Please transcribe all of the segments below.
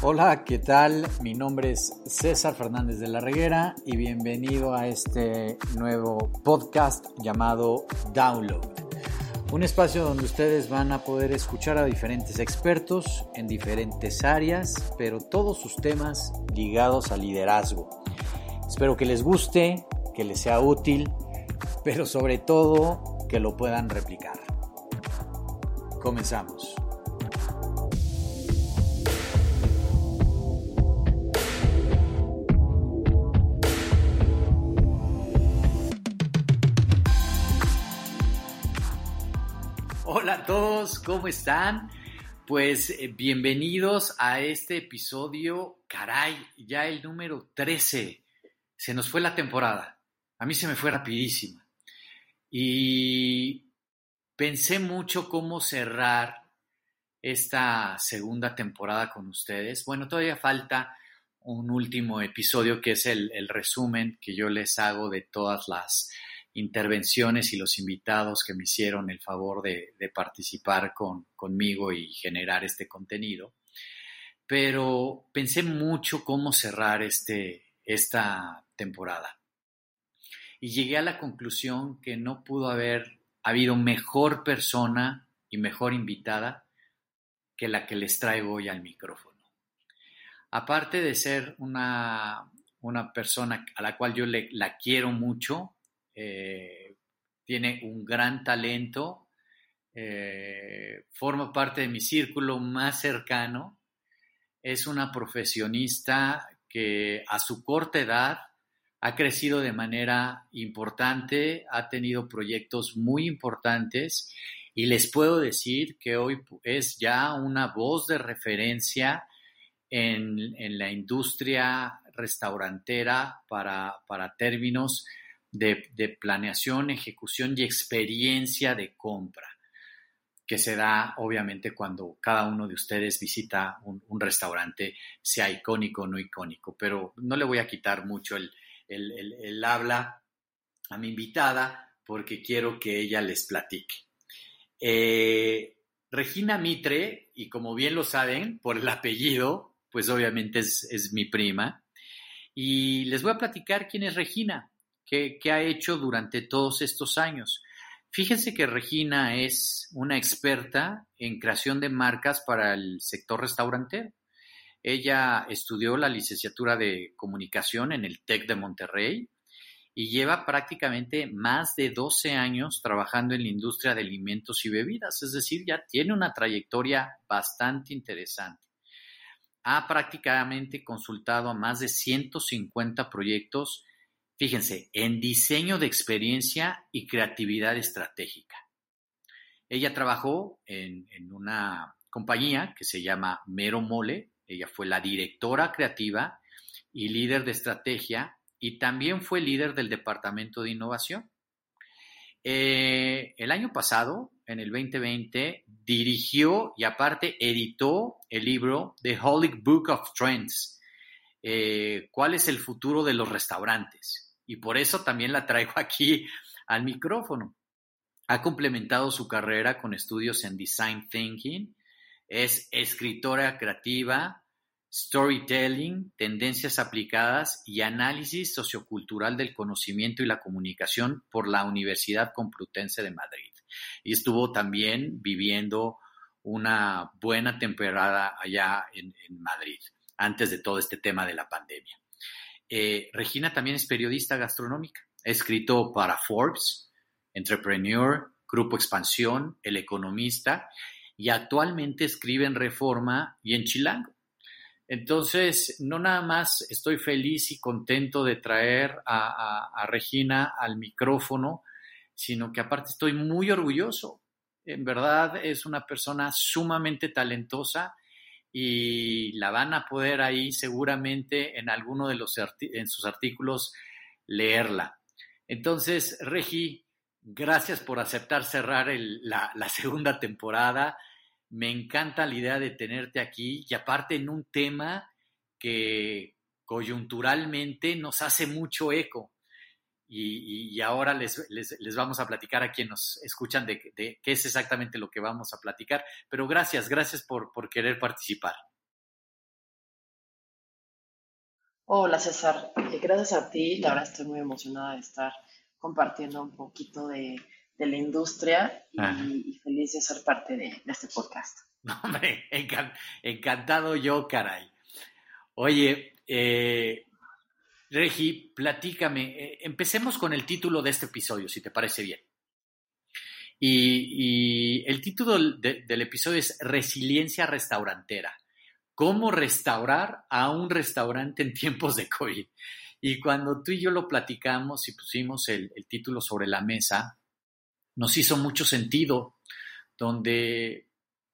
Hola, ¿qué tal? Mi nombre es César Fernández de la Reguera y bienvenido a este nuevo podcast llamado Download. Un espacio donde ustedes van a poder escuchar a diferentes expertos en diferentes áreas, pero todos sus temas ligados al liderazgo. Espero que les guste, que les sea útil, pero sobre todo que lo puedan replicar. Comenzamos. ¿Cómo están? Pues eh, bienvenidos a este episodio, caray, ya el número 13. Se nos fue la temporada. A mí se me fue rapidísima. Y pensé mucho cómo cerrar esta segunda temporada con ustedes. Bueno, todavía falta un último episodio que es el, el resumen que yo les hago de todas las intervenciones y los invitados que me hicieron el favor de, participar con, conmigo y generar este contenido. Pero pensé mucho cómo cerrar este, esta temporada. Y llegué a la conclusión que no pudo haber habido mejor persona y mejor invitada que la que les traigo hoy al micrófono. Aparte de ser una, una persona a la cual yo la quiero mucho, eh, tiene un gran talento, eh, forma parte de mi círculo más cercano, es una profesionista que a su corta edad ha crecido de manera importante, ha tenido proyectos muy importantes y les puedo decir que hoy es ya una voz de referencia en, la industria restaurantera para, para términos de, planeación, ejecución y experiencia de compra que se da obviamente cuando cada uno de ustedes visita un, restaurante, sea icónico o no icónico. Pero no le voy a quitar mucho el, habla a mi invitada porque quiero que ella les platique. Eh, Regina Mitre, y como bien lo saben por el apellido, pues obviamente es, es mi prima. Y les voy a platicar quién es Regina que, ha hecho durante todos estos años. Fíjense que Regina es una experta en creación de marcas para el sector restaurantero. Ella estudió la licenciatura de comunicación en el TEC de Monterrey y lleva prácticamente más de 12 años trabajando en la industria de alimentos y bebidas, es decir, ya tiene una trayectoria bastante interesante. Ha prácticamente consultado a más de 150 proyectos Fíjense, en diseño de experiencia y creatividad estratégica. Ella trabajó en, una compañía que se llama Mero Mole. Ella fue la directora creativa y líder de estrategia y también fue líder del departamento de innovación. Eh, el año pasado, en el 2020, dirigió y aparte editó el libro The Holy Book of Trends. Eh, ¿Cuál es el futuro de los restaurantes? Y por eso también la traigo aquí al micrófono. Ha complementado su carrera con estudios en Design Thinking, es escritora creativa, storytelling, tendencias aplicadas y análisis sociocultural del conocimiento y la comunicación por la Universidad Complutense de Madrid. Y estuvo también viviendo una buena temporada allá en, Madrid, antes de todo este tema de la pandemia. Eh, Regina también es periodista gastronómica. Ha escrito para Forbes, Entrepreneur, Grupo Expansión, El Economista y actualmente escribe en Reforma y en Chilango. Entonces, no nada más estoy feliz y contento de traer a Regina al micrófono, sino que aparte estoy muy orgulloso. En verdad es una persona sumamente talentosa y la van a poder ahí seguramente en alguno de los en sus artículos leerla. Entonces, Regi, gracias por aceptar cerrar la, la segunda temporada. Me encanta la idea de tenerte aquí y aparte en un tema que coyunturalmente nos hace mucho eco y, ahora les, les, vamos a platicar a quienes nos escuchan de, qué es exactamente lo que vamos a platicar. Pero gracias, gracias por, por querer participar. Hola César, eh, gracias a ti, la verdad estoy muy emocionada de estar compartiendo un poquito de, la industria y, feliz de ser parte de, este podcast. Hombre, encantado yo, caray. Oye, eh, Regi, platícame, eh, empecemos con el título de este episodio, si te parece bien. Y, el título del episodio es Resiliencia Restaurantera. ¿Cómo restaurar a un restaurante en tiempos de COVID? Y cuando tú y yo lo platicamos y pusimos el, título sobre la mesa, nos hizo mucho sentido, donde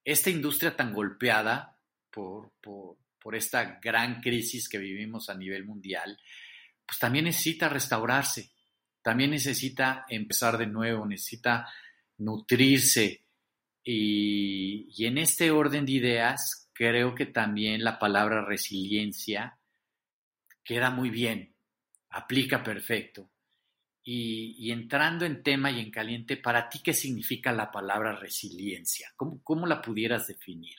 esta industria tan golpeada por, por esta gran crisis que vivimos a nivel mundial, pues también necesita restaurarse, también necesita empezar de nuevo, necesita nutrirse. Y, en este orden de ideas, creo que también la palabra resiliencia queda muy bien, aplica perfecto. Y, entrando en tema y en caliente, ¿para ti qué significa la palabra resiliencia? ¿Cómo, cómo la pudieras definir?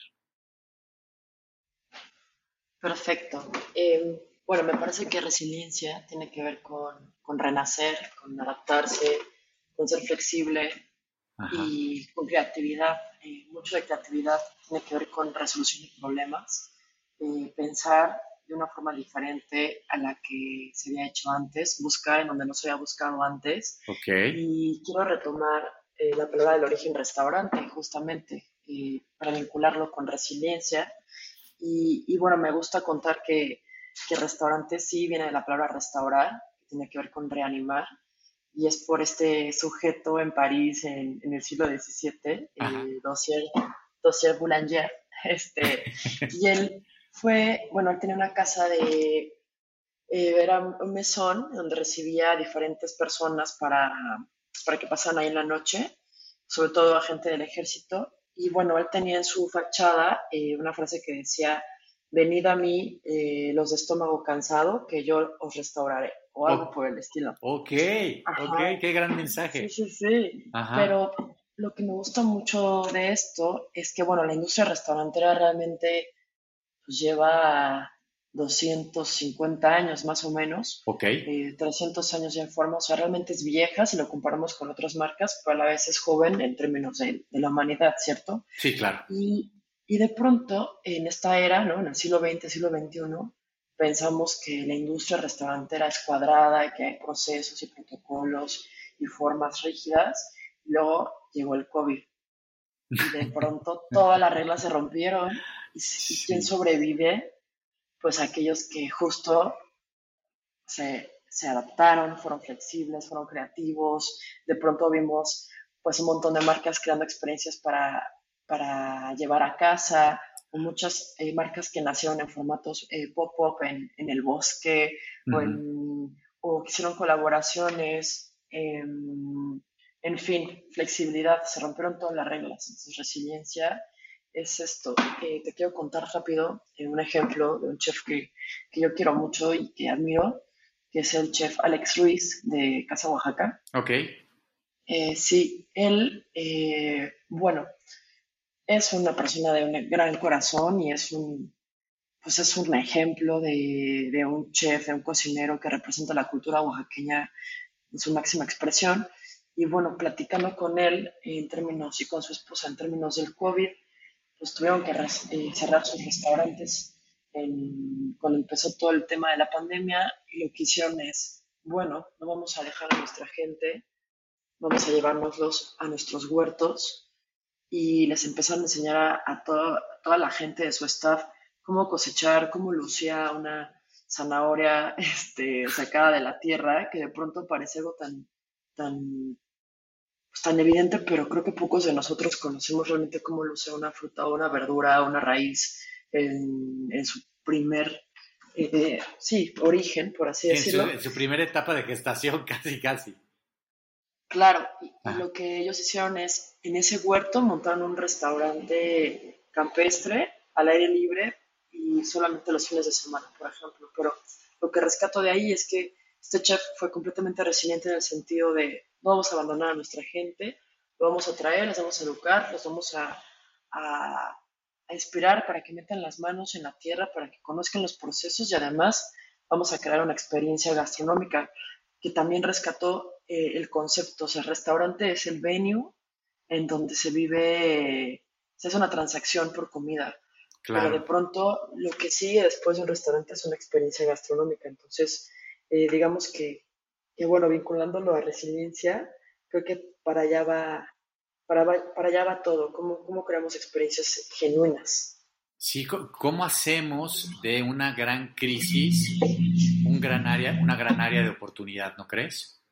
Perfecto. Em, bueno, me parece que resiliencia tiene que ver con, con renacer, con adaptarse, con ser flexible, y con creatividad. Eh, mucho de creatividad tiene que ver con resolución de problemas, eh, pensar de una forma diferente a la que se había hecho antes, buscar en donde no se había buscado antes. Okay. Y quiero retomar eh, la palabra del origen restaurante, justamente, para vincularlo con resiliencia. Y, y, bueno, me gusta contar que, que restaurante sí viene de la palabra restaurar, que tiene que ver con reanimar y es por este sujeto en París en, el siglo XVII, eh, Dossier, Dossier Boulanger, este, y él fue, bueno, él tenía una casa de, eh, era un mesón donde recibía a diferentes personas para, para que pasaran ahí en la noche, sobre todo a gente del ejército, y bueno, él tenía en su fachada eh, una frase que decía, venid a mí eh, los de estómago cansado, que yo os restauraré o algo por el estilo. Ok, ok, qué gran mensaje. Sí, sí, sí. Pero lo que me gusta mucho de esto es que, bueno, la industria restaurantera realmente pues, lleva 250 años más o menos. Ok. 300 eh, años ya en forma, o sea, realmente es vieja si lo comparamos con otras marcas, pero a la vez es joven en términos de, de la humanidad, ¿cierto? Sí, claro. Y, y de pronto, en esta era, ¿no? En el siglo XX, siglo XXI, pensamos que la industria restaurantera es cuadrada y que hay procesos y protocolos y formas rígidas. Luego llegó el COVID y de pronto todas las reglas se rompieron y, quién sobrevive, pues aquellos que justo se, se, adaptaron, fueron flexibles, fueron creativos. De pronto vimos pues un montón de marcas creando experiencias para, para llevar a casa muchas eh, marcas que nacieron en formatos eh, pop-up en, el bosque o, que hicieron colaboraciones, em, en fin, flexibilidad, se rompieron todas las reglas. Entonces, resiliencia es esto. Eh, te quiero contar rápido un ejemplo de un chef que, que, yo quiero mucho y que admiro, que es el chef Alex Ruiz de Casa Oaxaca. Ok. sí, él, bueno, es una persona de un gran corazón y es un, pues es un ejemplo de, de, un chef, de un cocinero que representa la cultura oaxaqueña en su máxima expresión. Y bueno, platicando con él en términos y con su esposa en términos del COVID, pues tuvieron que eh, cerrar sus restaurantes cuando empezó todo el tema de la pandemia lo que hicieron es, bueno, no vamos a dejar a nuestra gente, vamos a llevárnoslos a nuestros huertos y les empezaron a enseñar a, toda la gente de su staff cómo cosechar, cómo lucía una zanahoria este, sacada de la tierra, que de pronto parece algo tan, tan, pues, tan evidente, pero creo que pocos de nosotros conocemos realmente cómo luce una fruta o una verdura, una raíz en, su primer, eh, sí, origen, por así decirlo. en su primera etapa de gestación, casi, casi. Claro, y, lo que ellos hicieron es, en ese huerto montaron un restaurante campestre al aire libre y solamente los fines de semana, por ejemplo. Pero lo que rescato de ahí es que este chef fue completamente resiliente en el sentido de no vamos a abandonar a nuestra gente, lo vamos a traer, los vamos a educar, los vamos a, a, a inspirar para que metan las manos en la tierra, para que conozcan los procesos y además vamos a crear una experiencia gastronómica que también rescató eh, el concepto, o sea, el restaurante es el venue en donde se vive, se hace una transacción por comida. Pero de pronto lo que sigue después de un restaurante es una experiencia gastronómica. Entonces, eh, digamos que, que, bueno, vinculándolo a resiliencia, creo que para allá va, para, para allá va todo, cómo, cómo creamos experiencias genuinas. Sí, ¿cómo hacemos de una gran crisis un gran área, una gran área de oportunidad, no crees?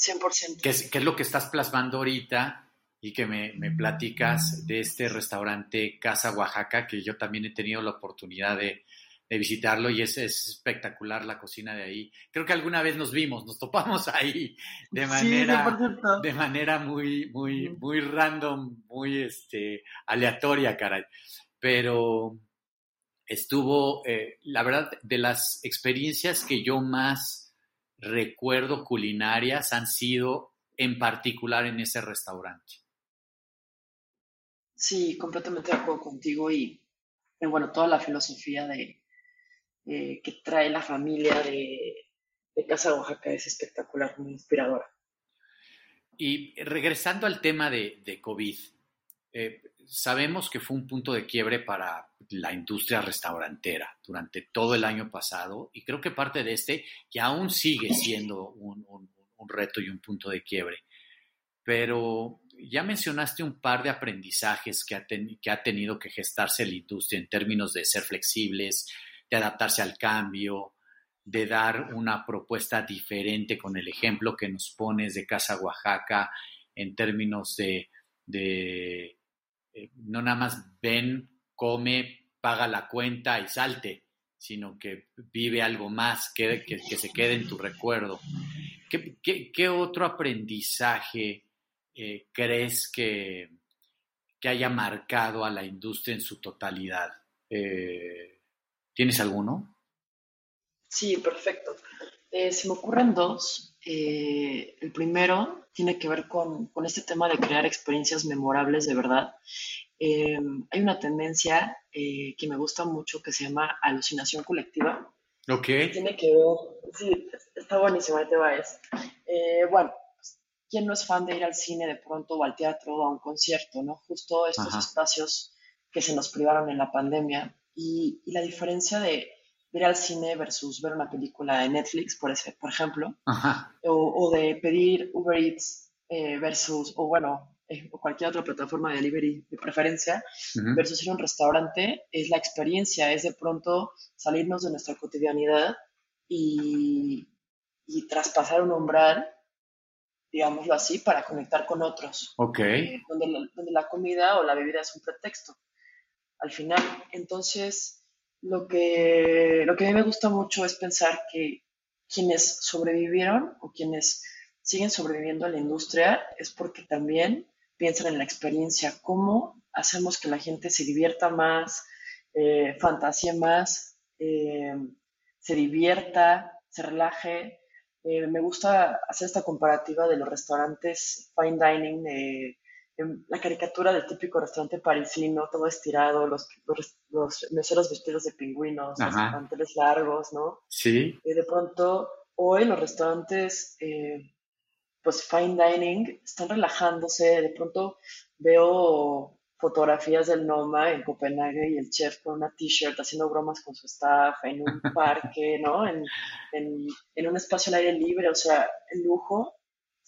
100%. ¿Qué es, qué es lo que estás plasmando ahorita y que me, me, platicas de este restaurante Casa Oaxaca, que yo también he tenido la oportunidad de, de visitarlo y es, es, espectacular la cocina de ahí. Creo que alguna vez nos vimos, nos topamos ahí de manera, sí, de manera muy, muy, muy random, muy este, aleatoria, caray. Pero estuvo, eh, la verdad, de las experiencias que yo más recuerdo culinarias han sido en particular en ese restaurante. Sí, completamente de acuerdo contigo y, y bueno, toda la filosofía de, eh, que trae la familia de, de, Casa Oaxaca es espectacular, muy inspiradora. Y regresando al tema de, de COVID, eh, sabemos que fue un punto de quiebre para la industria restaurantera durante todo el año pasado y creo que parte de este ya aún sigue siendo un, reto y un punto de quiebre. Pero ya mencionaste un par de aprendizajes que ha, ten, que ha, tenido que gestarse la industria en términos de ser flexibles, de adaptarse al cambio, de dar una propuesta diferente con el ejemplo que nos pones de Casa Oaxaca en términos de eh, no nada más ven, come, paga la cuenta y salte, sino que vive algo más, que, que, se quede en tu recuerdo. ¿Qué, qué, otro aprendizaje eh, crees que, que, haya marcado a la industria en su totalidad? Eh, ¿Tienes alguno? Sí, perfecto. Se me ocurren dos. El primero tiene que ver con, con, este tema de crear experiencias memorables de verdad. Eh, hay una tendencia que me gusta mucho que se llama alucinación colectiva. Ok. Tiene que ver, sí, está buenísima, te va es. bueno, ¿quién no es fan de ir al cine de pronto o al teatro o a un concierto, no? Justo estos Ajá. espacios que se nos privaron en la pandemia. Y, y la diferencia de ir al cine versus ver una película de Netflix, por, ese, por ejemplo, o, o, de pedir Uber Eats eh, versus, o bueno, eh, o cualquier otra plataforma de delivery de preferencia, uh -huh. versus ir a un restaurante, es la experiencia, es de pronto salirnos de nuestra cotidianidad y, y traspasar un umbral, digámoslo así, para conectar con otros. Ok. Eh, donde, la, donde la comida o la bebida es un pretexto. Al final, entonces lo que, lo que a mí me gusta mucho es pensar que quienes sobrevivieron o quienes siguen sobreviviendo a la industria es porque también piensan en la experiencia, cómo hacemos que la gente se divierta más, eh, fantasíe más, eh, se divierta, se relaje. Eh, me gusta hacer esta comparativa de los restaurantes fine dining de la caricatura del típico restaurante parisino, todo estirado, los, los, los meseros vestidos de pingüinos, Ajá. los manteles largos, ¿no? Sí. Y de pronto, hoy los restaurantes, eh, pues fine dining, están relajándose. De pronto veo fotografías del Noma en Copenhague y el chef con una t-shirt haciendo bromas con su staff en un parque, ¿no? En, en, en un espacio al aire libre, o sea, el lujo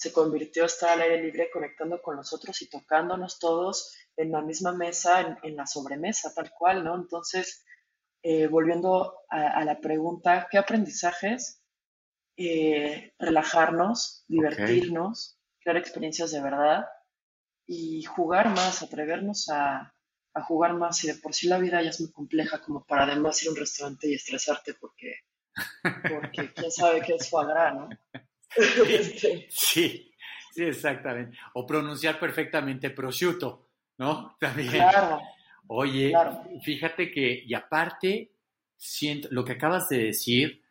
se convirtió a estar al aire libre conectando con nosotros y tocándonos todos en la misma mesa, en, en la sobremesa, tal cual, ¿no? Entonces, eh, volviendo a, a, la pregunta, ¿qué aprendizajes? Eh, relajarnos, divertirnos, okay. crear experiencias de verdad y jugar más, atrevernos a, a, jugar más. Y de por sí la vida ya es muy compleja como para además ir a un restaurante y estresarte porque, porque quién sabe qué es foie gras, ¿no? sí, sí, exactamente. O pronunciar perfectamente prosciutto, ¿no? También. Claro. Oye, claro. fíjate que, y aparte, siento, lo que acabas de decir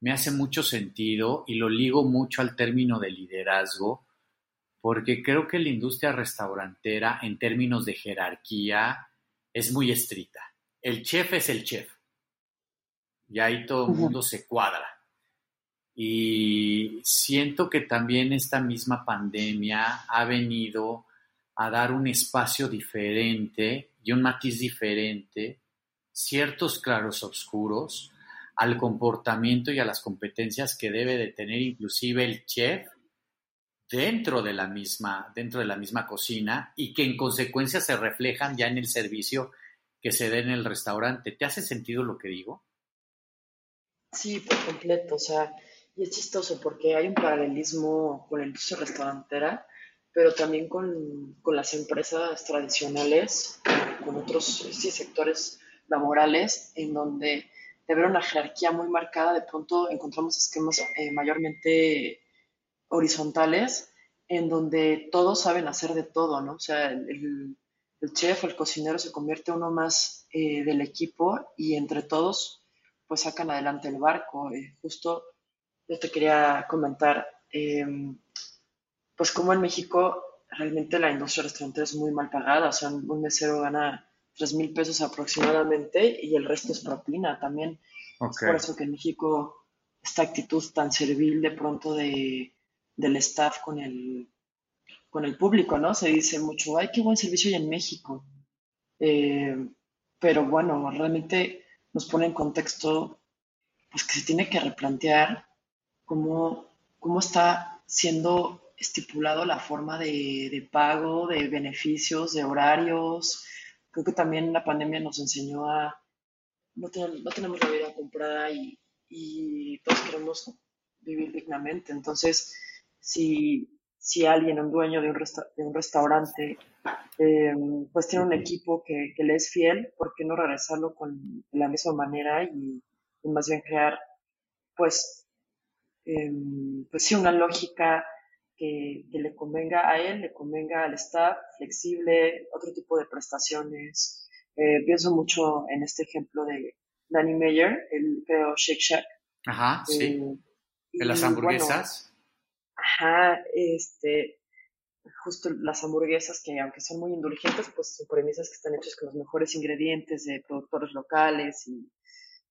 me hace mucho sentido y lo ligo mucho al término de liderazgo, porque creo que la industria restaurantera, en términos de jerarquía, es muy estricta. El chef es el chef. y ahí todo el mundo se cuadra. Y siento que también esta misma pandemia ha venido a dar un espacio diferente y un matiz diferente, ciertos claros oscuros al comportamiento y a las competencias que debe de tener inclusive el chef dentro de la misma, dentro de la misma cocina y que en consecuencia se reflejan ya en el servicio que se dé en el restaurante. ¿Te hace sentido lo que digo? Sí, por completo. O sea, y es chistoso porque hay un paralelismo con la industria restaurantera, pero también con, con las empresas tradicionales, con otros sí, sectores laborales, en donde de ver una jerarquía muy marcada, de pronto encontramos esquemas eh, mayormente horizontales en donde todos saben hacer de todo, ¿no? O sea, el, el chef, el cocinero se convierte uno más eh, del equipo y entre todos pues sacan adelante el barco. Eh, justo yo te quería comentar, em, pues como en México realmente la industria restaurantera es muy mal pagada, o sea, un mesero gana 3 mil pesos aproximadamente y el resto es propina también. Es por eso que en México esta actitud tan servil de pronto de, del staff con el, con el público, ¿no? Se dice mucho, ay, qué buen servicio hay en México. Eh, pero bueno, realmente nos pone en contexto pues que se tiene que replantear cómo, cómo está siendo estipulado la forma de, de pago, de beneficios, de horarios, creo que también la pandemia nos enseñó a no, no tenemos la vida comprada y, y, todos queremos vivir dignamente. Entonces, si, si alguien, un dueño de un, de un restaurante, em, pues tiene un equipo que, que, le es fiel, ¿por qué no regresarlo con de la misma manera y, más bien crear, pues, em, pues sí, una lógica que, le convenga a él, le convenga al staff, flexible, otro tipo de prestaciones. Eh, pienso mucho en este ejemplo de Danny Meyer, el creo Shake Shack. Ajá, sí. Eh, de las hamburguesas. ajá, este, justo las hamburguesas que aunque son muy indulgentes, pues su premisa es que están hechas con los mejores ingredientes de productores locales y,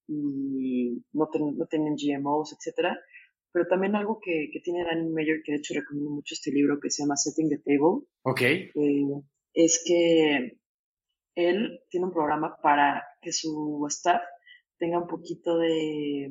y no, no tienen GMOs, etcétera. Pero también algo que, que tiene Danny Meyer, que de hecho recomiendo mucho este libro que se llama Setting the Table. Ok. Eh, es que él tiene un programa para que su staff tenga un poquito de,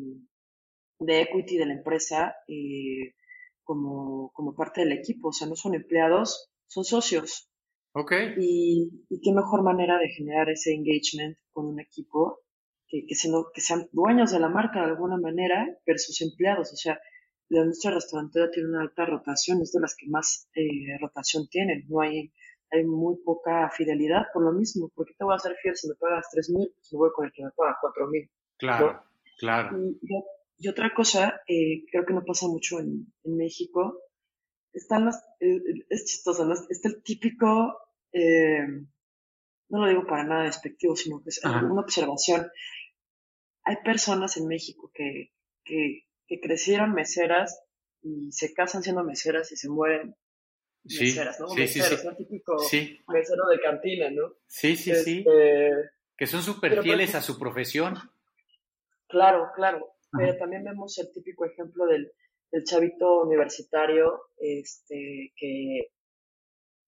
de equity de la empresa eh, como, como parte del equipo. O sea, no son empleados, son socios. Ok. Y, y qué mejor manera de generar ese engagement con un equipo que, que, que sean dueños de la marca de alguna manera versus empleados. O sea, la industria restaurantera tiene una alta rotación, es de las que más eh, rotación tienen. No hay, hay muy poca fidelidad por lo mismo. ¿Por qué te voy a hacer fiel si me pagas tres mil? Pues me voy con el que me paga cuatro mil. Claro, claro. Y, otra cosa, eh, creo que no pasa mucho en, en México, están las, eh, es chistoso, ¿no? está el típico, no lo digo para nada despectivo, sino que es una observación. Hay personas en México que, que que crecieron meseras y se casan siendo meseras y se mueren meseras, ¿no? Sí, meseros, sí, ¿no? Típico mesero de cantina, ¿no? Sí, sí, sí. Este, que son súper fieles a su profesión. Claro, claro. Pero también vemos el típico ejemplo del, del chavito universitario, este, que,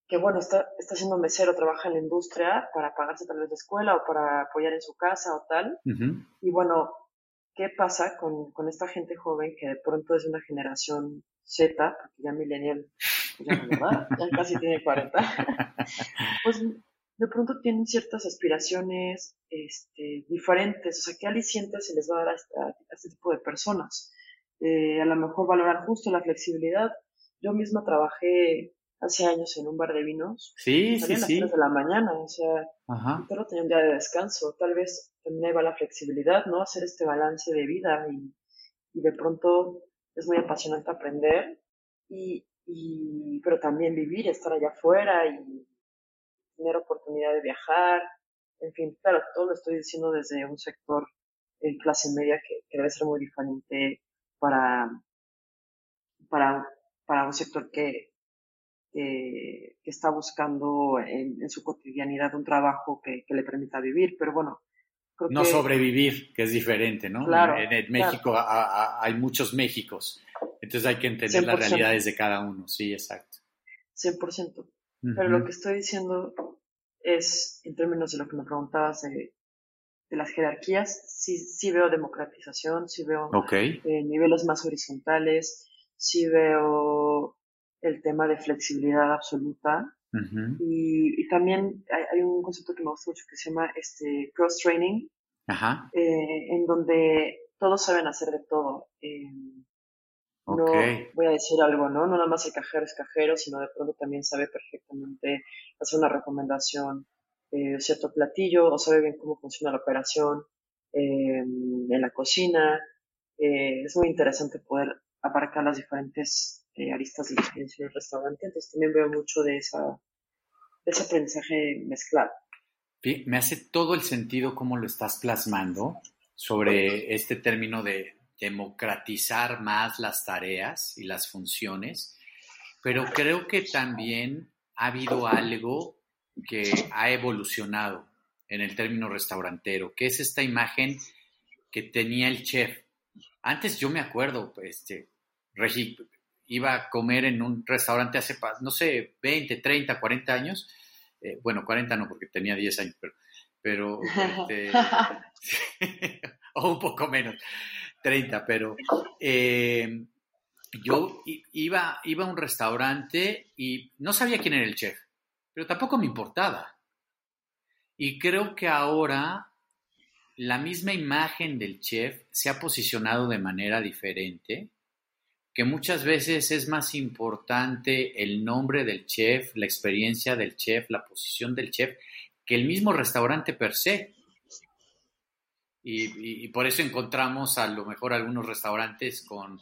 que bueno, está, está siendo mesero, trabaja en la industria para pagarse tal vez la escuela o para apoyar en su casa o tal. Y bueno, ¿qué pasa con, con, esta gente joven que de pronto es una generación Z, porque ya millennial, ya, ya casi tiene 40, pues de pronto tienen ciertas aspiraciones este, diferentes, o sea, ¿qué alicientes se les va a dar a, este tipo de personas? Eh, a lo mejor valorar justo la flexibilidad. Yo misma trabajé hace años en un bar de vinos. Sí, sí, sí. A las de la mañana, o sea, Ajá. solo tenía un día de descanso. Tal vez también ahí va la flexibilidad, ¿no? Hacer este balance de vida y, y de pronto es muy apasionante aprender y, y, pero también vivir, estar allá afuera y tener oportunidad de viajar. En fin, claro, todo lo estoy diciendo desde un sector en clase media que, que debe ser muy diferente para, para, para un sector que, que, está buscando en, su cotidianidad un trabajo que, le permita vivir. Pero bueno, no sobrevivir, que es diferente, ¿no? Claro, en, México hay muchos Méxicos, entonces hay que entender las realidades de cada uno, sí, exacto. 100%. Pero lo que estoy diciendo es, en términos de lo que me preguntabas de, las jerarquías, sí, sí veo democratización, sí veo eh, niveles más horizontales, sí veo el tema de flexibilidad absoluta. y, también hay, un concepto que me gusta mucho que se llama este, cross-training, eh, en donde todos saben hacer de todo. Eh, no voy a decir algo, ¿no? No nada más el cajero es cajero, sino de pronto también sabe perfectamente hacer una recomendación de cierto platillo o sabe bien cómo funciona la operación em, en la cocina. Eh, es muy interesante poder abarcar las diferentes eh, aristas de la experiencia del restaurante, entonces también veo mucho de, esa, de ese aprendizaje mezclado. Me hace todo el sentido cómo lo estás plasmando sobre este término de democratizar más las tareas y las funciones, pero creo que también ha habido algo que ha evolucionado en el término restaurantero, que es esta imagen que tenía el chef. Antes yo me acuerdo, este, iba a comer en un restaurante hace, no sé, 20, 30, 40 años. Eh, bueno, 40 no, porque tenía 10 años, pero, pero este, o un poco menos. 30, pero eh, yo iba, iba a un restaurante y no sabía quién era el chef, pero tampoco me importaba. Y creo que ahora la misma imagen del chef se ha posicionado de manera diferente, que muchas veces es más importante el nombre del chef, la experiencia del chef, la posición del chef, que el mismo restaurante per se. Y, por eso encontramos a lo mejor algunos restaurantes con,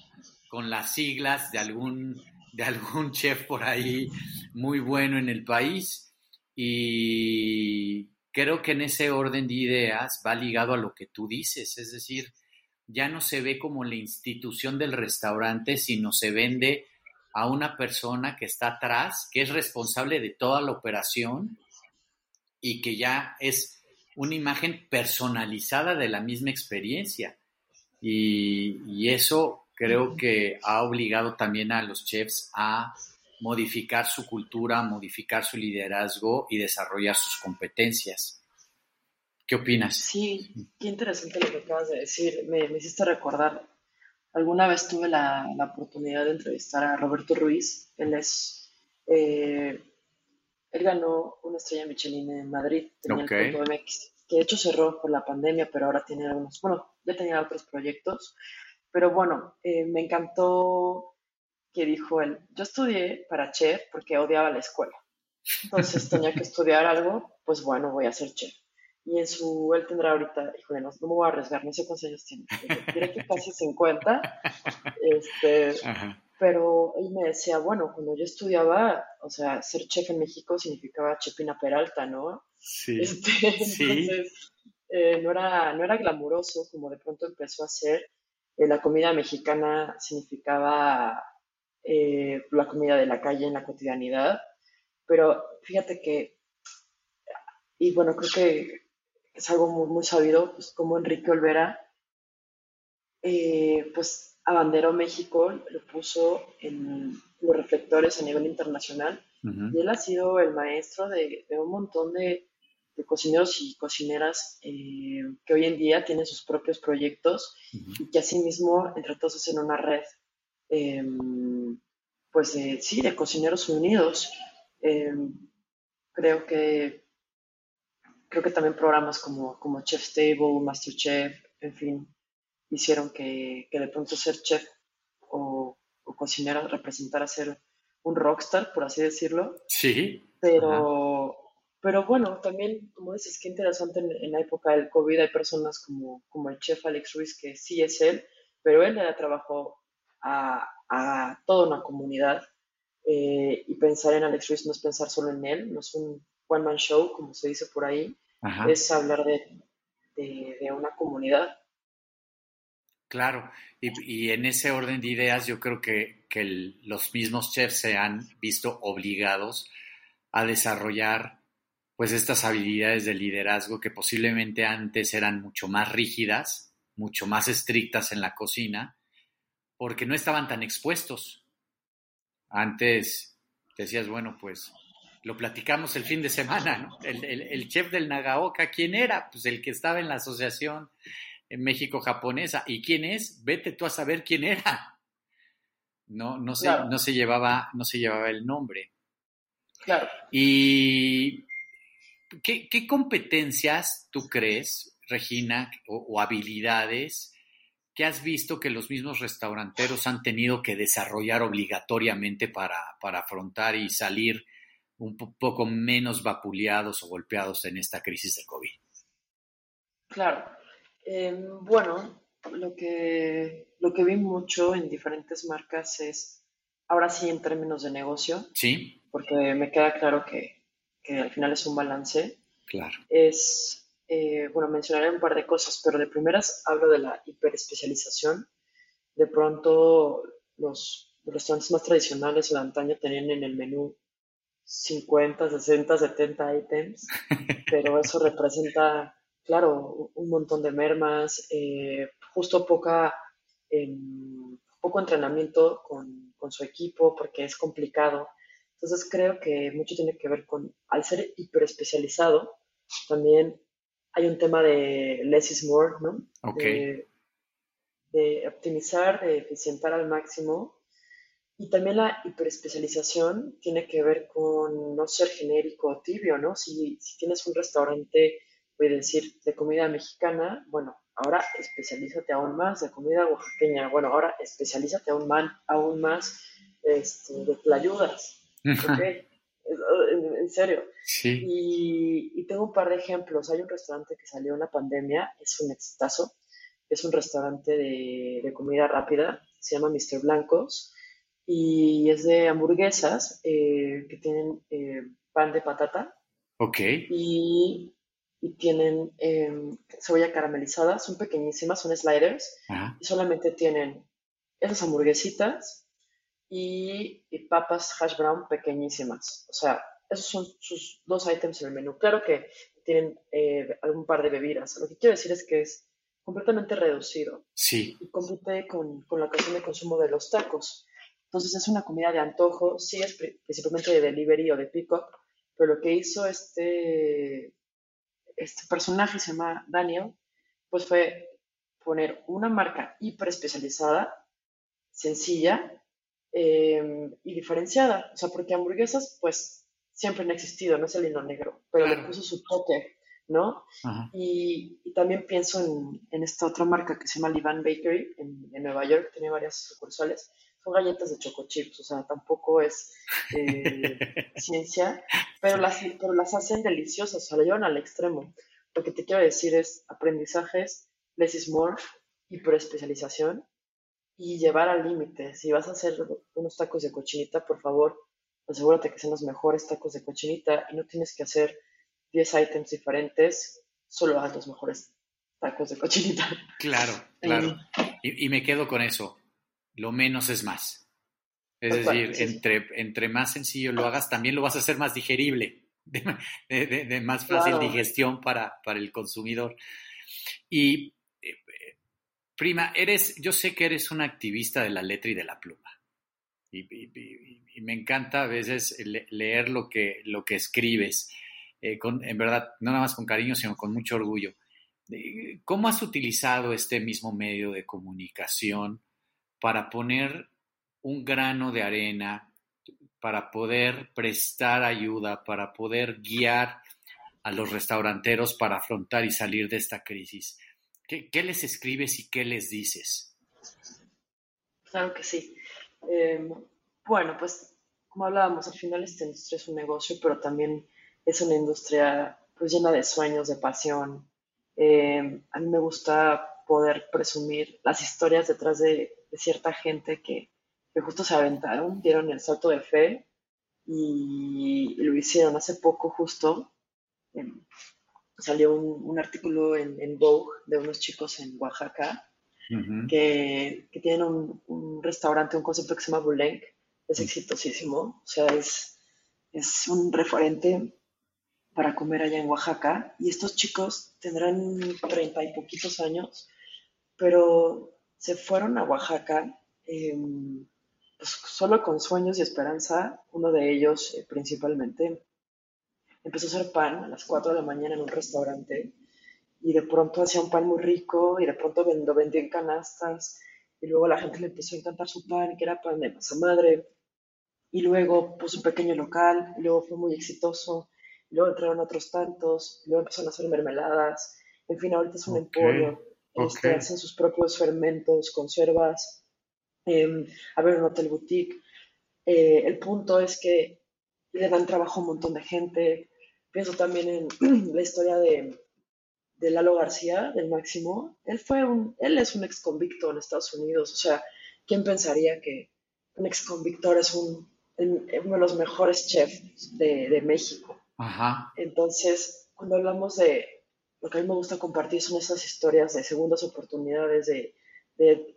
las siglas de algún, de algún chef por ahí muy bueno en el país. Y creo que en ese orden de ideas va ligado a lo que tú dices, es decir, ya no se ve como la institución del restaurante, sino se vende a una persona que está atrás, que es responsable de toda la operación y que ya es una imagen personalizada de la misma experiencia. Y, eso creo que ha obligado también a los chefs a modificar su cultura, modificar su liderazgo y desarrollar sus competencias. ¿Qué opinas? Sí, qué interesante lo que acabas de decir. Me, hiciste recordar, alguna vez tuve la, oportunidad de entrevistar a Roberto Ruiz. Él es, eh, él ganó una estrella Michelin en Madrid, tenía el punto MX, que de hecho cerró por la pandemia, pero ahora tiene algunos, bueno, ya tenía otros proyectos. Pero bueno, eh, me encantó que dijo él, yo estudié para chef porque odiaba la escuela. Entonces tenía que estudiar algo, pues bueno, voy a ser chef. Y en su, él tendrá ahorita, híjole, no, no me voy a arriesgar, no sé cuántos años tiene. Diré que casi 50. Este, pero él me decía, bueno, cuando yo estudiaba, o sea, ser chef en México significaba chepina peralta, ¿no? Sí. Este, entonces, eh, no, era, no era glamuroso como de pronto empezó a ser. Eh, la comida mexicana significaba eh, la comida de la calle en la cotidianidad, pero fíjate que, y bueno, creo que es algo muy, muy sabido, pues como Enrique Olvera, pues abanderó México, lo puso en los reflectores a nivel internacional. Y él ha sido el maestro de, un montón de, cocineros y cocineras eh, que hoy en día tienen sus propios proyectos y que asimismo entre todos hacen una red, em, pues sí, de cocineros unidos. Em, creo que creo que también programas como, como Chef Table, Masterchef, en fin, hicieron que, de pronto ser chef o, o cocinero representara ser un rockstar, por así decirlo. Sí. Pero, pero bueno, también, como dices, qué interesante en, la época del COVID hay personas como, como el chef Alex Ruiz, que sí es él, pero él le da trabajo a, a toda una comunidad. Eh, y pensar en Alex Ruiz no es pensar solo en él, no es un one-man show, como se dice por ahí, es hablar de, de, de una comunidad Claro, y, en ese orden de ideas yo creo que, los mismos chefs se han visto obligados a desarrollar pues estas habilidades de liderazgo que posiblemente antes eran mucho más rígidas, mucho más estrictas en la cocina, porque no estaban tan expuestos. Antes decías, bueno, pues lo platicamos el fin de semana, ¿no? El, chef del Nagaoka, ¿quién era? Pues el que estaba en la asociación México-Japonesa. ¿Y quién es? Vete tú a saber quién era. No, no, se, no, se llevaba, no se llevaba el nombre. Claro. ¿Y qué, competencias tú crees, Regina, o, habilidades que has visto que los mismos restauranteros han tenido que desarrollar obligatoriamente para, para afrontar y salir un poco menos vapuleados o golpeados en esta crisis de COVID? Claro. Em, bueno, lo que, lo que vi mucho en diferentes marcas es, ahora sí en términos de negocio, sí. porque me queda claro que, que al final es un balance. Claro. Es, eh, bueno, mencionaré un par de cosas, pero de primeras hablo de la hiperespecialización. De pronto, los, los restaurantes más tradicionales o de antaño tenían en el menú 50, 60, 70 ítems, pero eso representa, claro, un montón de mermas, eh, justo poca, em, poco entrenamiento con, con, su equipo porque es complicado. Entonces creo que mucho tiene que ver con, al ser hiper especializado, también hay un tema de less is more, ¿no? De, de optimizar, de eficientar al máximo y también la hiperespecialización tiene que ver con no ser genérico o tibio, ¿no? Si, si tienes un restaurante, voy a decir, de comida mexicana, bueno, ahora especialízate aún más de comida oaxaqueña, bueno, ahora especialízate aún más, aún más este, de tlayudas, ¿ok? En, serio. Sí. Y, y, tengo un par de ejemplos. Hay un restaurante que salió en la pandemia, es un exitazo, es un restaurante de, de comida rápida, se llama Mr. Blancos y es de hamburguesas eh, que tienen eh, pan de patata. Ok. Y, y tienen em, cebolla caramelizada, son pequeñísimas, son sliders, y solamente tienen esas hamburguesitas y, papas hash brown pequeñísimas. O sea, esos son sus dos ítems en el menú. Claro que tienen eh, algún par de bebidas. Lo que quiero decir es que es completamente reducido. Sí. Y compite con, con la ocasión de consumo de los tacos. Entonces es una comida de antojo, sí es principalmente de delivery o de pick-up, pero lo que hizo este, este personaje, se llama Daniel, pues fue poner una marca hiper especializada, sencilla em, y diferenciada. O sea, porque hamburguesas, pues siempre han existido, no es el hino negro, pero le puso su toque, ¿no? Y, también pienso en, en, esta otra marca que se llama Livan Bakery en, en Nueva York, tiene varias sucursales son galletas de choco chips, o sea, tampoco es eh, ciencia, pero las, pero las hacen deliciosas, o sea, la llevan al extremo. Lo que te quiero decir es aprendizajes, less is more, hiperespecialización y llevar al límite. Si vas a hacer unos tacos de cochinita, por favor, asegúrate que sean los mejores tacos de cochinita y no tienes que hacer 10 ítems diferentes, solo haz los mejores tacos de cochinita. Claro, claro. y, y me quedo con eso lo menos es más. Es decir, entre, entre más sencillo lo hagas, también lo vas a hacer más digerible, de, más fácil digestión para, para, el consumidor. Y, eh, prima, eres, yo sé que eres una activista de la letra y de la pluma. Y, me encanta a veces leer lo que, lo que escribes, eh, con, en verdad, no nada más con cariño, sino con mucho orgullo. Eh, ¿Cómo has utilizado este mismo medio de comunicación para poner un grano de arena, para poder prestar ayuda, para poder guiar a los restauranteros para afrontar y salir de esta crisis. ¿Qué, les escribes y qué les dices? Claro que sí. Em, bueno, pues como hablábamos, al final esta industria es un negocio, pero también es una industria pues llena de sueños, de pasión. Em, a mí me gusta poder presumir las historias detrás de de cierta gente que, que justo se aventaron, dieron el salto de fe y, lo hicieron. Hace poco justo em, salió un, artículo en, en, Vogue de unos chicos en Oaxaca que, que, tienen un, un, restaurante, un concepto que se llama Bulenk, es exitosísimo, o sea, es, es un referente para comer allá en Oaxaca. Y estos chicos tendrán treinta y poquitos años, pero se fueron a Oaxaca em, pues, solo con sueños y esperanza, uno de ellos eh, principalmente empezó a hacer pan a las 4 de la mañana en un restaurante y de pronto hacía un pan muy rico y de pronto lo vendía en canastas y luego la gente le empezó a encantar su pan, que era pan de masa madre. Y luego puso un pequeño local y luego fue muy exitoso y luego entraron otros tantos y luego empezaron a hacer mermeladas. En fin, ahorita es un emporio este, hacen sus propios fermentos, conservas eh, a ver un hotel boutique. Eh, el punto es que le dan trabajo a un montón de gente. Pienso también en la historia de, de Lalo García, del Máximo. Él, fue un, él es un ex convicto en Estados Unidos. O sea, ¿quién pensaría que un ex convictor es un, uno de los mejores chefs de, de México? Ajá. Entonces, cuando hablamos de lo que a mí me gusta compartir son esas historias de segundas oportunidades, de,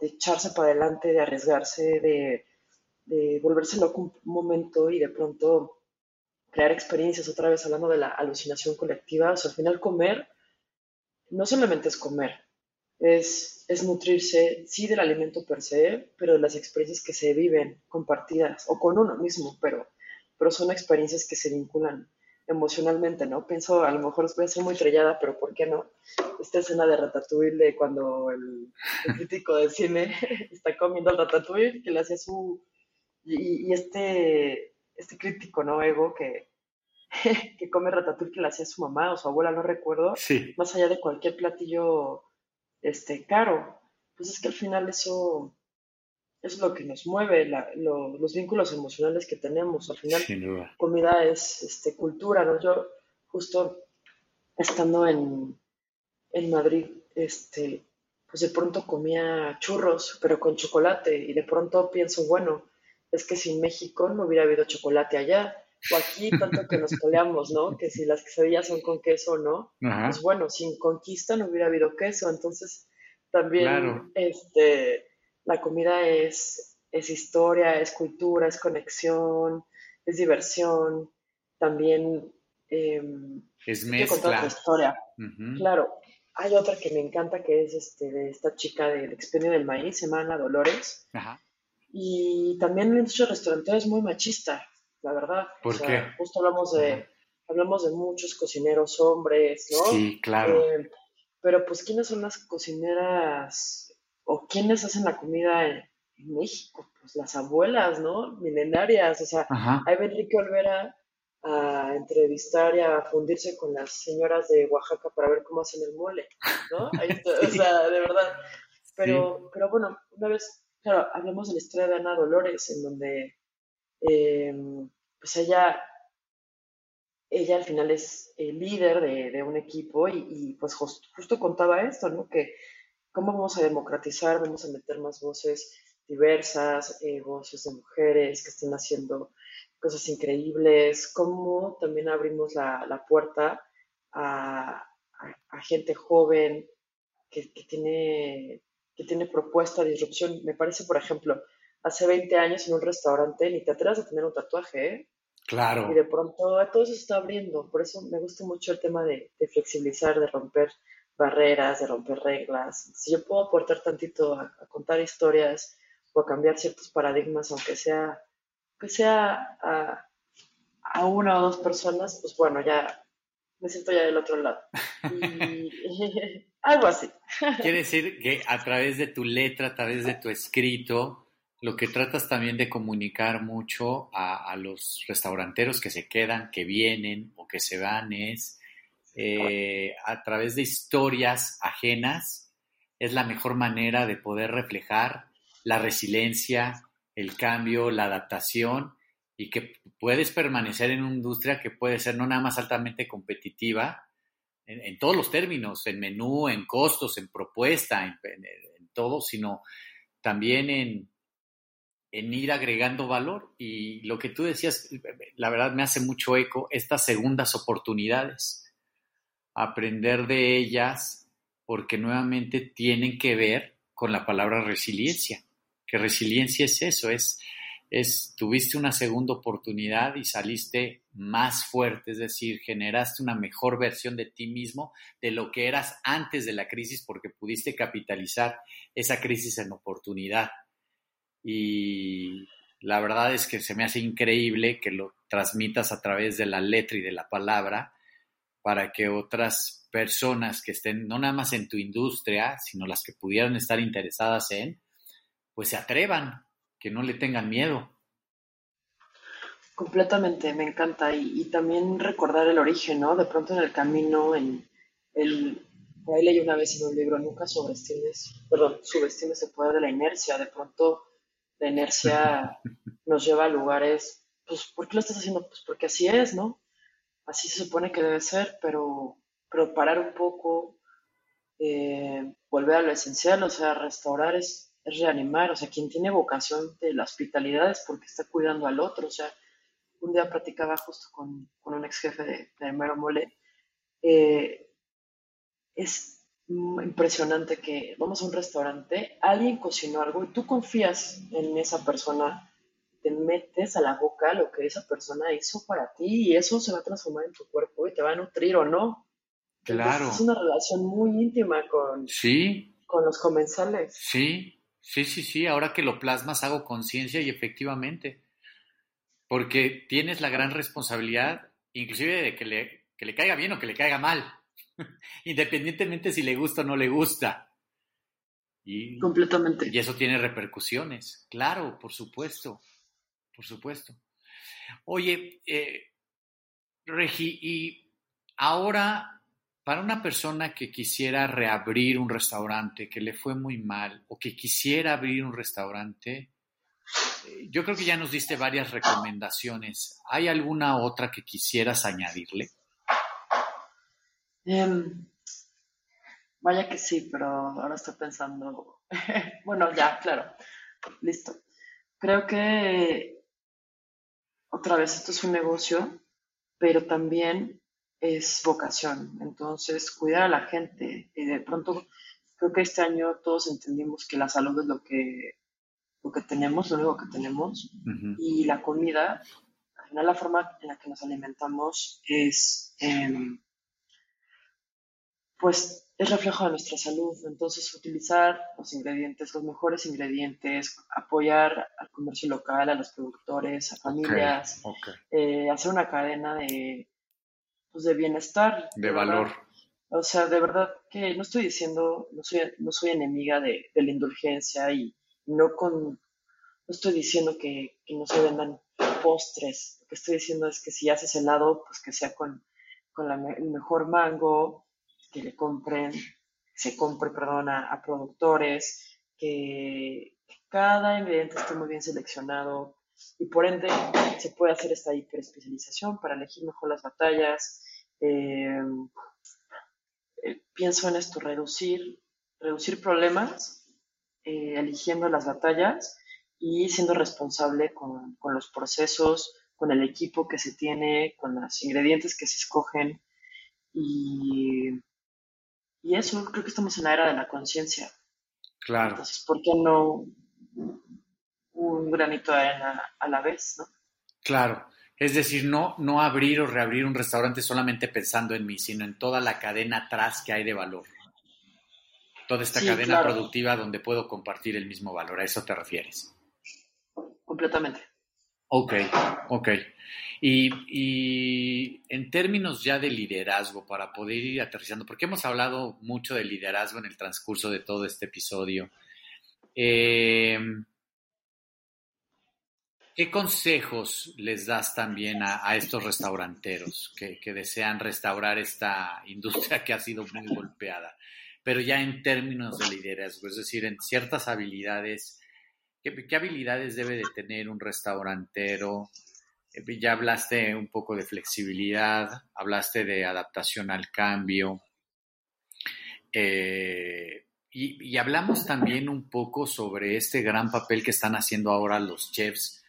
echarse para adelante, de arriesgarse, de, volverse loco un momento y de pronto crear experiencias, otra vez hablando de la alucinación colectiva. Al final comer no solamente es comer, es, es nutrirse, sí, del alimento per se, pero de las experiencias que se viven compartidas o con uno mismo, pero, pero son experiencias que se vinculan emocionalmente, ¿no? Pienso, a lo mejor voy a ser muy trellada, pero ¿por qué no? Esta escena de Ratatouille de cuando el, crítico de cine está comiendo el Ratatouille, que le hacía su... Y, este, este crítico, ¿no? Ego, que, que come Ratatouille que le hacía su mamá o su abuela, no recuerdo, sí. más allá de cualquier platillo este, caro. Pues es que al final eso es lo que nos mueve, los vínculos emocionales que tenemos. Al final, comida es este, cultura, ¿no? Yo justo estando en, en Madrid, este, pues de pronto comía churros, pero con chocolate, y de pronto pienso, bueno, es que sin México no hubiera habido chocolate allá, o aquí tanto que nos peleamos, ¿no? Que si las quesadillas son con queso o no, pues bueno, sin conquista no hubiera habido queso, entonces también, este la comida es, es historia, es cultura, es conexión, es diversión, también... Em, es mezcla. historia. Claro, hay otra que me encanta que es este, de esta chica del expendio del maíz, se llama Ana Dolores. Y también el industria restaurante es muy machista, la verdad. ¿Por qué? Justo hablamos de, hablamos de muchos cocineros hombres, ¿no? Sí, claro. Eh, pero pues, ¿quiénes son las cocineras o quiénes hacen la comida en, México, pues las abuelas, ¿no? Milenarias, o sea, hay hay que volver a, entrevistar y a fundirse con las señoras de Oaxaca para ver cómo hacen el mole, ¿no? O sea, de verdad. Pero, pero bueno, una vez, claro, hablamos de la historia de Ana Dolores, en donde, eh, pues ella, ella al final es el líder de, un equipo y, pues justo contaba esto, ¿no? Que ¿Cómo vamos a democratizar? Vamos a meter más voces diversas, eh, voces de mujeres que estén haciendo cosas increíbles, cómo también abrimos la, puerta a, gente joven que, tiene, que tiene propuesta de disrupción. Me parece, por ejemplo, hace 20 años en un restaurante ni te atrevas a tener un tatuaje, ¿eh? Claro. Y de pronto todo eso se está abriendo. Por eso me gusta mucho el tema de, de flexibilizar, de romper barreras, de romper reglas. Si yo puedo aportar tantito a, contar historias o a cambiar ciertos paradigmas, aunque sea, que sea a, una o dos personas, pues bueno, ya me siento ya del otro lado. Y, algo así. Quiere decir que a través de tu letra, a través de tu escrito, lo que tratas también de comunicar mucho a, a los restauranteros que se quedan, que vienen o que se van es eh, a través de historias ajenas es la mejor manera de poder reflejar la resiliencia, el cambio, la adaptación y que puedes permanecer en una industria que puede ser no nada más altamente competitiva en, todos los términos, en menú, en costos, en propuesta, en, todo, sino también en, en ir agregando valor. Y lo que tú decías, la verdad me hace mucho eco, estas segundas oportunidades aprender de ellas porque nuevamente tienen que ver con la palabra resiliencia, que resiliencia es eso, es es, tuviste una segunda oportunidad y saliste más fuerte, es decir, generaste una mejor versión de ti mismo de lo que eras antes de la crisis porque pudiste capitalizar esa crisis en oportunidad. Y la verdad es que se me hace increíble que lo transmitas a través de la letra y de la palabra para que otras personas que estén no nada más en tu industria, sino las que pudieran estar interesadas en, pues se atrevan, que no le tengan miedo. Completamente, me encanta. Y, también recordar el origen, ¿no? De pronto en el camino, en el, por ahí leí una vez en un libro, nunca sobreestimes, perdón, subestimes el poder de la inercia. De pronto la inercia nos lleva a lugares, pues, ¿por qué lo estás haciendo? Pues porque así es, ¿no? Así se supone que debe ser, pero, pero parar un poco, eh, volver a lo esencial, o sea, restaurar es es reanimar, o sea, quien tiene vocación de la hospitalidad es porque está cuidando al otro, o sea, un día platicaba justo con, un ex jefe de, de Mero Mole, eh, es impresionante que vamos a un restaurante, alguien cocinó algo y tú confías en esa persona, te metes a la boca lo que esa persona hizo para ti y eso se va a transformar en tu cuerpo y te va a nutrir o no. Claro. es una relación muy íntima con, sí. con los comensales. Sí, Sí, sí, sí, ahora que lo plasmas hago conciencia y efectivamente, porque tienes la gran responsabilidad, inclusive de que le, que le caiga bien o que le caiga mal, independientemente si le gusta o no le gusta. Y, Completamente. Y eso tiene repercusiones, claro, por supuesto, por supuesto. Oye, eh, Regi, y ahora para una persona que quisiera reabrir un restaurante, que le fue muy mal, o que quisiera abrir un restaurante, eh, yo creo que ya nos diste varias recomendaciones. ¿Hay alguna otra que quisieras añadirle? Em, vaya que sí, pero ahora estoy pensando. bueno, ya, claro. Listo. Creo que otra vez esto es un negocio, pero también es vocación. Entonces, cuidar a la gente. Y de pronto, creo que este año todos entendimos que la salud es lo que, lo que tenemos, lo único que tenemos. Y la comida, al final la forma en la que nos alimentamos es, em, pues, es reflejo de nuestra salud. Entonces, utilizar los ingredientes, los mejores ingredientes, apoyar al comercio local, a los productores, a familias, eh, hacer una cadena de pues, de bienestar. De, valor. O sea, de verdad que no estoy diciendo, no soy, no soy enemiga de, la indulgencia y no con, no estoy diciendo que, no se vendan postres. Lo que estoy diciendo es que si haces helado, pues que sea con, con el mejor mango, que le compren, se compre, perdón, a, productores, que cada ingrediente esté muy bien seleccionado, y por ende se puede hacer esta hiperespecialización para elegir mejor las batallas. Eh, eh, pienso en esto, reducir, reducir problemas, eh, eligiendo las batallas y siendo responsable con, con, los procesos, con el equipo que se tiene, con los ingredientes que se escogen. Y, y eso, creo que estamos en la era de la conciencia. Claro. Entonces, ¿por qué no un granito de arena a la vez, ¿no? Claro. Es decir, no, no abrir o reabrir un restaurante solamente pensando en mí, sino en toda la cadena atrás que hay de valor. Toda esta cadena productiva donde puedo compartir el mismo valor. ¿A eso te refieres? Completamente. Ok, ok. Y, y, en términos ya de liderazgo, para poder ir aterrizando, porque hemos hablado mucho de liderazgo en el transcurso de todo este episodio, eh, ¿Qué consejos les das también a, estos restauranteros que, desean restaurar esta industria que ha sido muy golpeada? Pero ya en términos de liderazgo, es decir, en ciertas habilidades, ¿qué, habilidades debe de tener un restaurantero? Eh, ya hablaste un poco de flexibilidad, hablaste de adaptación al cambio. Eh, y, y, hablamos también un poco sobre este gran papel que están haciendo ahora los chefs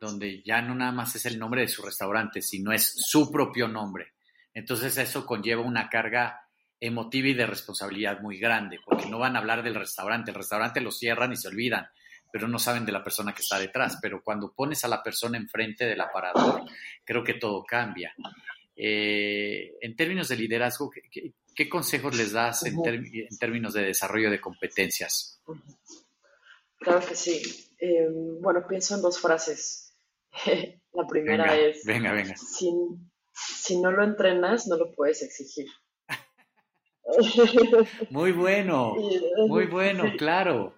donde ya no nada más es el nombre de su restaurante, sino es su propio nombre. Entonces eso conlleva una carga emotiva y de responsabilidad muy grande, porque no van a hablar del restaurante, el restaurante lo cierran y se olvidan, pero no saben de la persona que está detrás. Pero cuando pones a la persona enfrente del aparador, creo que todo cambia. Eh, en términos de liderazgo, ¿qué, consejos les das en, términos de desarrollo de competencias? Claro que sí. Em, bueno, pienso en dos frases. la primera es, venga, venga. Si, si no lo entrenas, no lo puedes exigir. muy bueno, muy bueno, claro.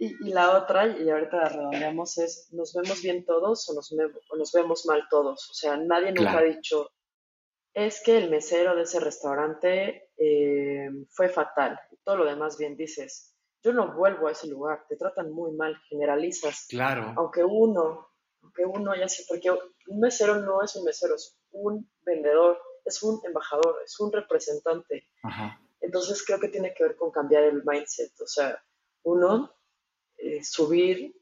Y, la otra, y ahorita la redondeamos, es, ¿nos vemos bien todos o nos, nos vemos mal todos? O sea, nadie nunca ha dicho, es que el mesero de ese restaurante eh, fue fatal. Y todo lo demás bien dices, yo no vuelvo a ese lugar, te tratan muy mal, generalizas. Claro. Aunque uno, aunque uno ya sé, porque un mesero no es un mesero, es un vendedor, es un embajador, es un representante. Entonces creo que tiene que ver con cambiar el mindset. O sea, uno eh, subir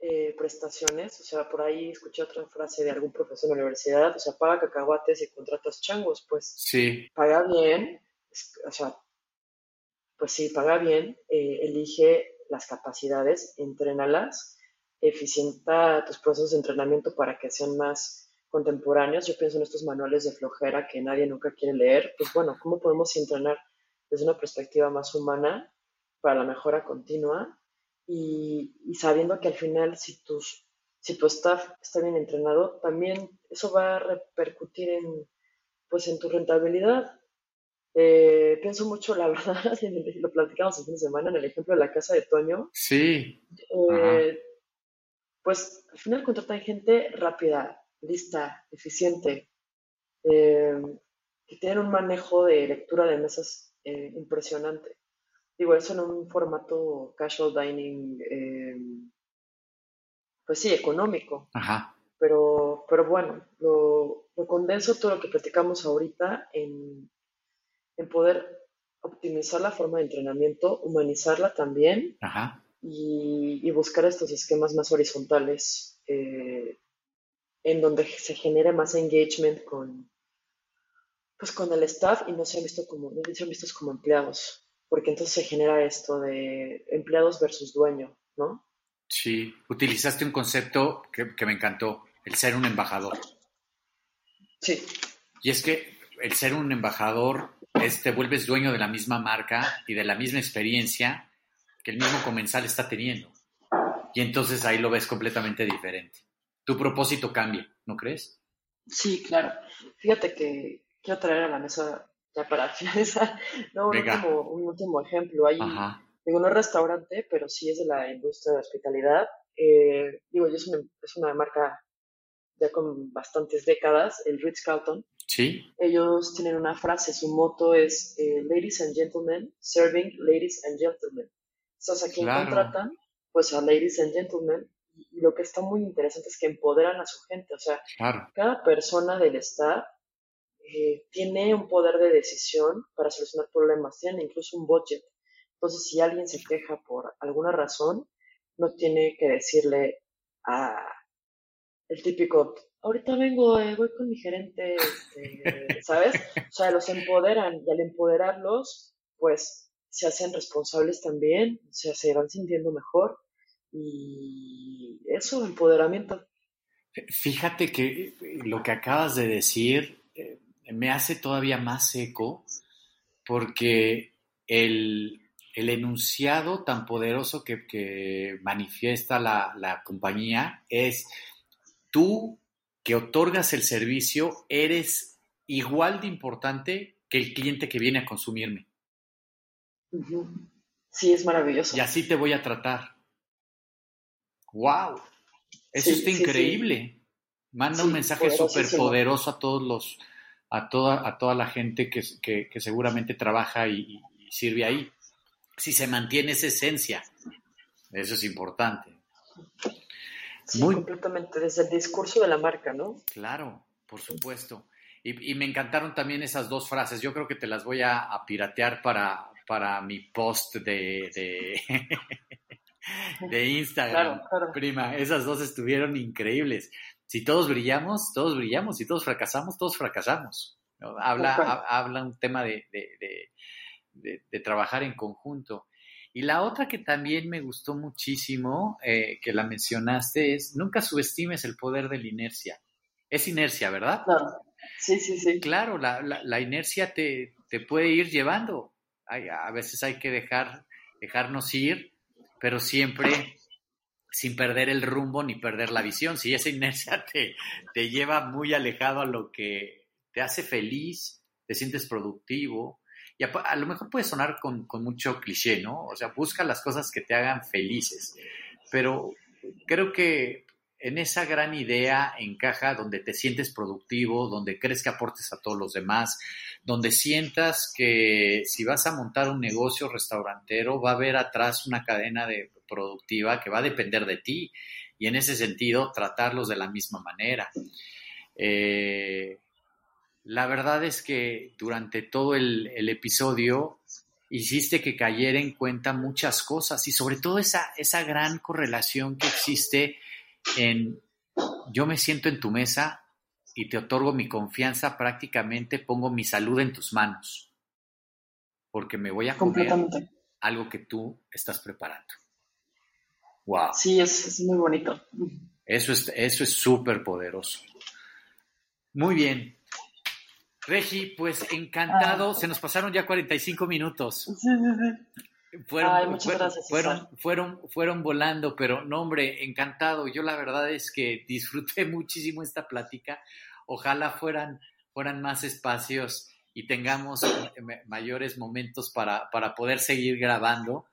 eh, prestaciones, o sea, por ahí escuché otra frase de algún profesor en la universidad, o sea, paga cacahuates y contratas changos, pues sí. paga bien, o sea, pues sí, paga bien, eh, elige las capacidades, entrénalas, eficienta tus procesos de entrenamiento para que sean más contemporáneos. Yo pienso en estos manuales de flojera que nadie nunca quiere leer. Pues bueno, ¿cómo podemos entrenar desde una perspectiva más humana para la mejora continua? Y, sabiendo que al final si, tus, si tu staff está bien entrenado, también eso va a repercutir en, pues, en tu rentabilidad. Eh, pienso mucho, la verdad, lo platicamos el fin de semana en el ejemplo de la casa de Toño. Sí. Eh, pues al final contratan gente rápida, lista, eficiente, eh, que tienen un manejo de lectura de mesas impresionante digo, eso en un formato casual dining, eh, pues sí, económico. Ajá. Pero, pero bueno, lo, condenso todo lo que platicamos ahorita en, poder optimizar la forma de entrenamiento, humanizarla también Y, buscar estos esquemas más horizontales eh, en donde se genere más engagement con, pues con el staff y no sean, visto como, no sean vistos como empleados porque entonces se genera esto de empleados versus dueño, ¿no? Sí, utilizaste un concepto que, me encantó, el ser un embajador. Sí. Y es que el ser un embajador es te vuelves dueño de la misma marca y de la misma experiencia que el mismo comensal está teniendo. Y entonces ahí lo ves completamente diferente. Tu propósito cambia, ¿no crees? Sí, claro. Fíjate que quiero traer a la mesa ya para finalizar, no, un último, un último, ejemplo. Hay, digo, no es restaurante, pero sí es de la industria de hospitalidad. Eh, digo, es una, es una marca ya con bastantes décadas, el Ritz Carlton. Sí. Ellos tienen una frase, su moto es eh, Ladies and Gentlemen, serving ladies and gentlemen. Entonces, ¿a quién contratan? Pues a ladies and gentlemen. Y, lo que está muy interesante es que empoderan a su gente. O sea, cada persona del staff eh, tiene un poder de decisión para solucionar problemas, tiene incluso un budget. Entonces, si alguien se queja por alguna razón, no tiene que decirle a el típico, ahorita vengo, eh, voy con mi gerente, este, ¿sabes? O sea, los empoderan y al empoderarlos, pues se hacen responsables también, o sea, se van sintiendo mejor y eso, empoderamiento. Fíjate que lo que acabas de decir eh, me hace todavía más seco porque el, enunciado tan poderoso que, manifiesta la, compañía es tú que otorgas el servicio eres igual de importante que el cliente que viene a consumirme. Sí, es maravilloso. Y así te voy a tratar. ¡Wow! Eso está increíble. Manda un mensaje súper poderoso a todos los, a toda, a toda la gente que, que, seguramente trabaja y, sirve ahí. Si se mantiene esa esencia, eso es importante. Sí, completamente, desde el discurso de la marca, ¿no? Claro, por supuesto. Y, me encantaron también esas dos frases. Yo creo que te las voy a, piratear para, para mi post de, de, de Instagram. Prima, esas dos estuvieron increíbles si todos brillamos, todos brillamos, si todos fracasamos, todos fracasamos. Habla, habla un tema de, de, trabajar en conjunto. Y la otra que también me gustó muchísimo, eh, que la mencionaste, es nunca subestimes el poder de la inercia. Es inercia, ¿verdad? Claro. Sí, sí, sí. Claro, la, la, inercia te, te, puede ir llevando. a veces hay que dejar, dejarnos ir, pero siempre sin perder el rumbo ni perder la visión. Si esa inercia te, te lleva muy alejado a lo que te hace feliz, te sientes productivo, y a, lo mejor puede sonar con, con, mucho cliché, ¿no? O sea, busca las cosas que te hagan felices, pero creo que en esa gran idea encaja donde te sientes productivo, donde crees que aportes a todos los demás, donde sientas que si vas a montar un negocio restaurantero va a haber atrás una cadena de productiva que va a depender de ti y en ese sentido tratarlos de la misma manera. Eh, la verdad es que durante todo el, el, episodio hiciste que cayera en cuenta muchas cosas y sobre todo esa, esa gran correlación que existe en yo me siento en tu mesa y te otorgo mi confianza, prácticamente pongo mi salud en tus manos, porque me voy a comer algo que tú estás preparando. Wow. Sí, es, muy bonito. Eso es eso es súper poderoso. Muy bien. Regi, pues encantado. Ah. Se nos pasaron ya 45 minutos. Sí, sí, sí. Fueron, fueron, fueron, fueron, volando, pero no, hombre, encantado. Yo la verdad es que disfruté muchísimo esta plática. Ojalá fueran, fueran más espacios y tengamos mayores momentos para, para poder seguir grabando,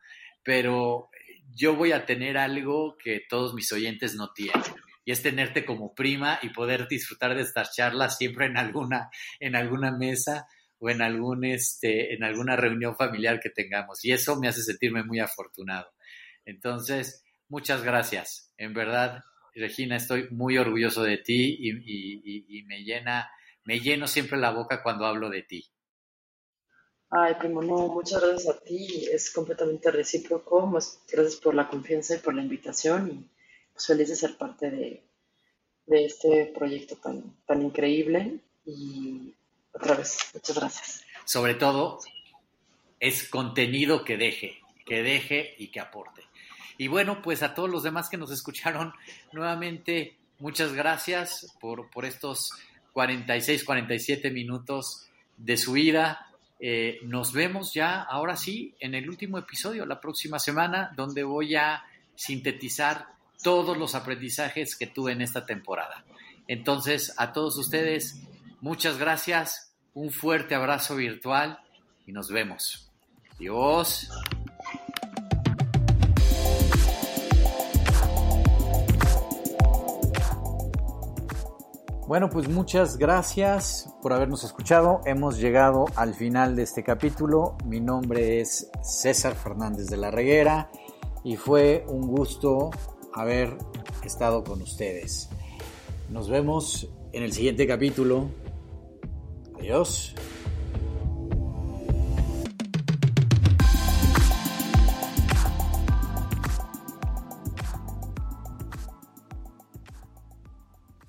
pero yo voy a tener algo que todos mis oyentes no tienen y es tenerte como prima y poder disfrutar de estas charlas siempre en alguna, en alguna mesa o en, algún, este, en alguna reunión familiar que tengamos. Y eso me hace sentirme muy afortunado. Entonces, muchas gracias. En verdad, Regina, estoy muy orgulloso de ti y, me llena, me lleno siempre la boca cuando hablo de ti. Ay, primo, no, muchas gracias a ti. Es completamente recíproco. Gracias por la confianza y por la invitación. Y pues, feliz de ser parte de, de este proyecto tan, tan increíble. Y otra vez, muchas gracias. Sobre todo, es contenido que deje, que deje y que aporte. Y bueno, pues a todos los demás que nos escucharon, nuevamente, muchas gracias por, por estos 46, 47 minutos de su vida. Eh, nos vemos ya, ahora sí, en el último episodio, la próxima semana, donde voy a sintetizar todos los aprendizajes que tuve en esta temporada. Entonces, a todos ustedes, Muchas gracias, un fuerte abrazo virtual y nos vemos. Adiós. Bueno, pues muchas gracias por habernos escuchado. Hemos llegado al final de este capítulo. Mi nombre es César Fernández de la Reguera y fue un gusto haber estado con ustedes. Nos vemos en el siguiente capítulo Adiós.